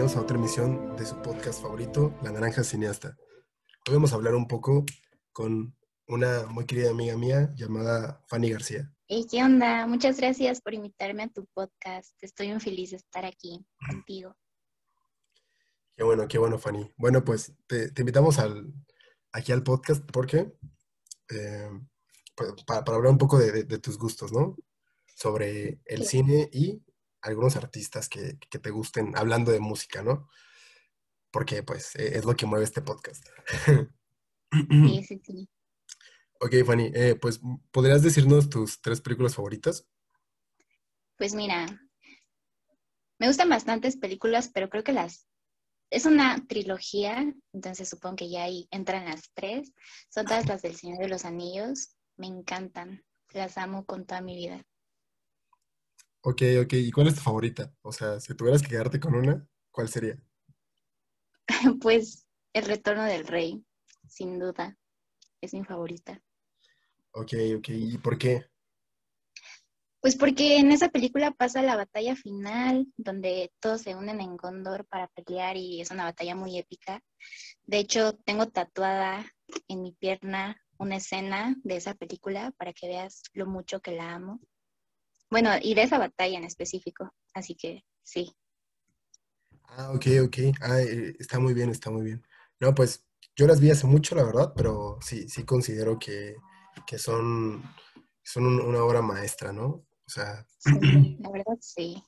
bienvenidos a otra emisión de su podcast favorito, La Naranja Cineasta. Hoy vamos a hablar un poco con una muy querida amiga mía llamada Fanny García. Hey, ¿qué onda? Muchas gracias por invitarme a tu podcast. Estoy muy feliz de estar aquí contigo. Qué bueno, qué bueno, Fanny. Bueno, pues te, invitamos al, aquí al podcast porque eh, pues, para, hablar un poco de, tus gustos, ¿no? Sobre el cine y algunos artistas que, te gusten, hablando de música, ¿no? Porque pues e, es lo que mueve este podcast. Sí, sí, sí. Ok, Fanny, eh, pues ¿podrías decirnos tus tres películas favoritas? Pues mira, me gustan bastantes películas, pero creo que las... Es una trilogía, entonces supongo que ya ahí entran las tres. Son todas las del Señor de los Anillos. Me encantan. Las amo con toda mi vida. Ok, ok. ¿Y cuál es tu favorita? O sea, si tuvieras que quedarte con una, ¿cuál sería? pues El Retorno del Rey, sin duda. Es mi favorita. Ok, ok. ¿Y por qué? Pues porque en esa película pasa la batalla final, donde todos se unen en Gondor para pelear y es una batalla muy épica. De hecho, tengo tatuada en mi pierna una escena de esa película para que veas lo mucho que la amo. Bueno, y de esa batalla en específico, así que sí. Ah, ok, ok. Ah, eh, está muy bien, está muy bien. No, pues yo las vi hace mucho, la verdad, pero sí, sí considero que, son, son una obra maestra, ¿no? O sea... Sí, la verdad sí.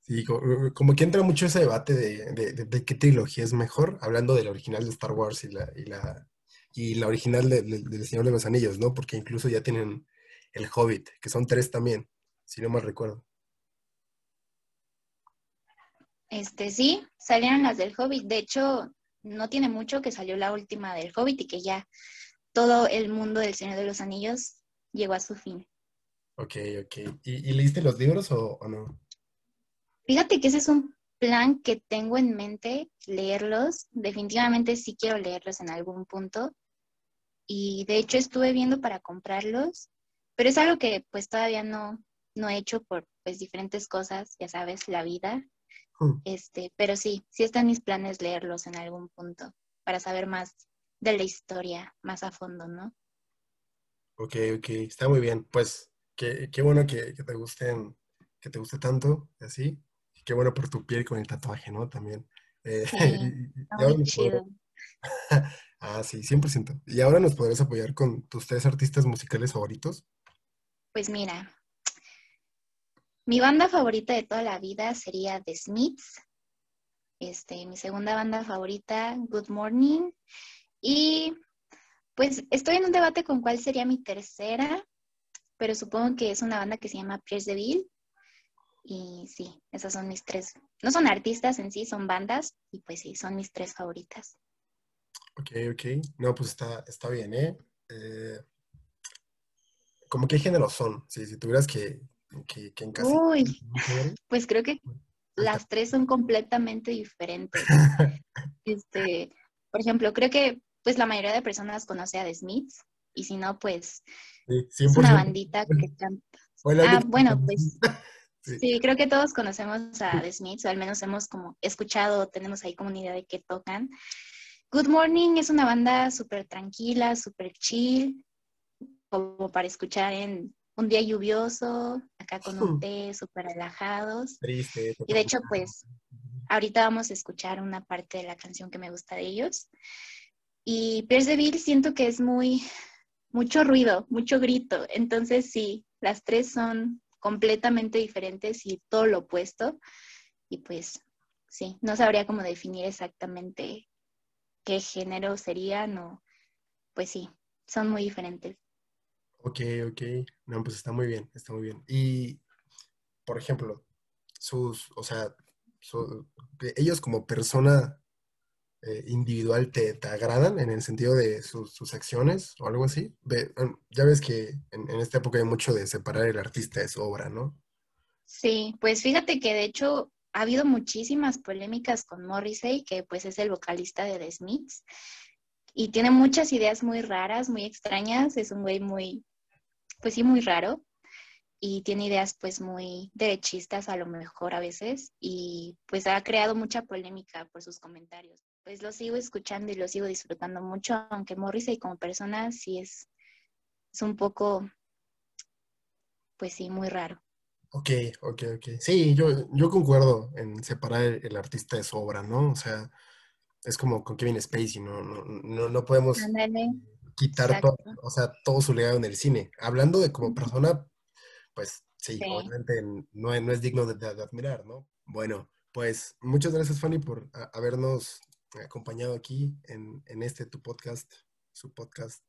Sí, como, que entra mucho ese debate de, qué trilogía es mejor, hablando de la original de Star Wars y la, y la, y la original del Señor de los Anillos, ¿no? Porque incluso ya tienen el Hobbit, que son tres también si no mal recuerdo. Este, sí, salieron las del Hobbit. De hecho, no tiene mucho que salió la última del Hobbit y que ya todo el mundo del Señor de los Anillos llegó a su fin. Ok, ok. ¿Y, leíste los libros o, no? Fíjate que ese es un plan que tengo en mente, leerlos. Definitivamente sí quiero leerlos en algún punto. Y de hecho estuve viendo para comprarlos, pero es algo que pues todavía no, no he hecho por pues diferentes cosas, ya sabes, la vida. Hmm. Este, pero sí, sí están mis planes leerlos en algún punto para saber más de la historia más a fondo, ¿no? Ok, ok, está muy bien. Pues qué, qué bueno que, te gusten, que te guste tanto, así. Qué bueno por tu piel con el tatuaje, ¿no? También. Eh, muy chido. ah, sí, 100%. ¿Y ahora nos podrías apoyar con tus tres artistas musicales favoritos? Pues mira, mi banda favorita de toda la vida sería The Smiths. Este, mi segunda banda favorita, Good Morning. Y pues estoy en un debate con cuál sería mi tercera, pero supongo que es una banda que se llama Pierce de Ville. Y sí, esas son mis tres. No son artistas en sí, son bandas. Y pues sí, son mis tres favoritas. Ok, ok. No, pues está, está bien, ¿eh? eh ¿Cómo qué género son? Sí, si tuvieras que, Uy, pues creo que las tres son completamente diferentes. este, por ejemplo, creo que pues la mayoría de personas conoce a The Smiths y si no, pues es una bandita que canta. Ah, bueno, pues sí. creo que todos conocemos a The Smiths o al menos hemos como escuchado, tenemos ahí como una idea de qué tocan. Good Morning es una banda súper tranquila, súper chill, como para escuchar en un día lluvioso, acá con un té, súper relajados. Triste. Y de hecho, pues, ahorita vamos a escuchar una parte de la canción que me gusta de ellos. Y Pierce de siento que es muy, mucho ruido, mucho grito. Entonces, sí, las tres son completamente diferentes y todo lo opuesto. Y pues, sí, no sabría cómo definir exactamente qué género serían o, pues sí, son muy diferentes. Ok, ok. No, pues está muy bien, está muy bien. Y, por ejemplo, sus, o sea, ellos como persona eh, individual te, agradan en el sentido de sus, acciones o algo así. ya ves que en, esta época hay mucho de separar el artista de su obra, ¿no? Sí, pues fíjate que de hecho ha habido muchísimas polémicas con Morrissey, que pues es el vocalista de The Smiths, y tiene muchas ideas muy raras, muy extrañas, es un güey muy, pues sí, muy raro. y tiene ideas pues muy derechistas a lo mejor a veces y pues ha creado mucha polémica por sus comentarios. Pues lo sigo escuchando y lo sigo disfrutando mucho, aunque Morrissey como persona sí es, es un poco, pues sí, muy raro. Ok, ok, ok. Sí, yo, yo concuerdo en separar el, artista de su obra, ¿no? O sea, es como con Kevin Spacey, ¿no? No, no, podemos quitar todo, o sea, todo su legado en el cine. Hablando de como persona, pues sí, obviamente no, no, es digno de, admirar, ¿no? Bueno, pues muchas gracias, Fanny, por habernos acompañado aquí en, este tu podcast, su podcast.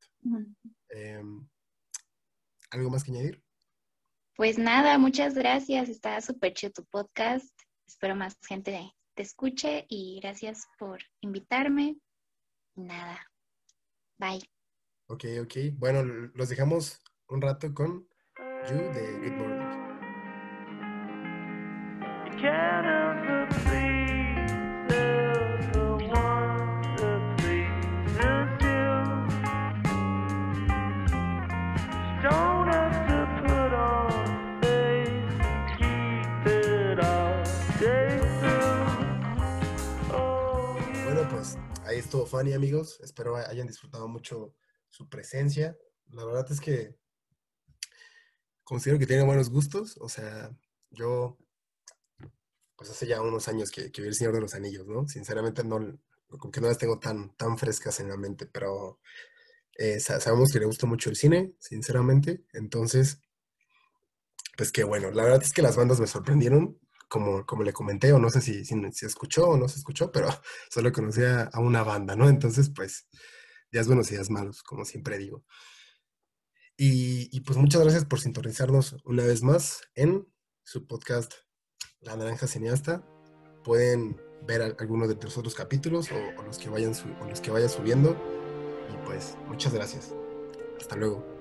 Em, ¿Algo más que añadir? Pues nada, muchas gracias. Está súper chido tu podcast. Espero más gente te escuche y gracias por invitarme. Nada. Bye. Ok, ok. Bueno, los dejamos un rato con You de Good Morning. ahí estuvo Fanny, amigos. Espero hayan disfrutado mucho su presencia. La verdad es que considero que tiene buenos gustos. O sea, yo, pues hace ya unos años que, vi El Señor de los Anillos, ¿no? Sinceramente, no, como que no las tengo tan, tan frescas en la mente, pero eh, sabemos que le gusta mucho el cine, sinceramente. Entonces, pues qué bueno. La verdad es que las bandas me sorprendieron como, como le comenté, o no sé si, si, si, escuchó o no se escuchó, pero solo conocía a una banda, ¿no? Entonces, pues, días buenos y días malos, como siempre digo. Y, pues muchas gracias por sintonizarnos una vez más en su podcast La Naranja Cineasta. Pueden ver algunos de los otros capítulos o, los que vayan los que subiendo. Y pues muchas gracias. Hasta luego.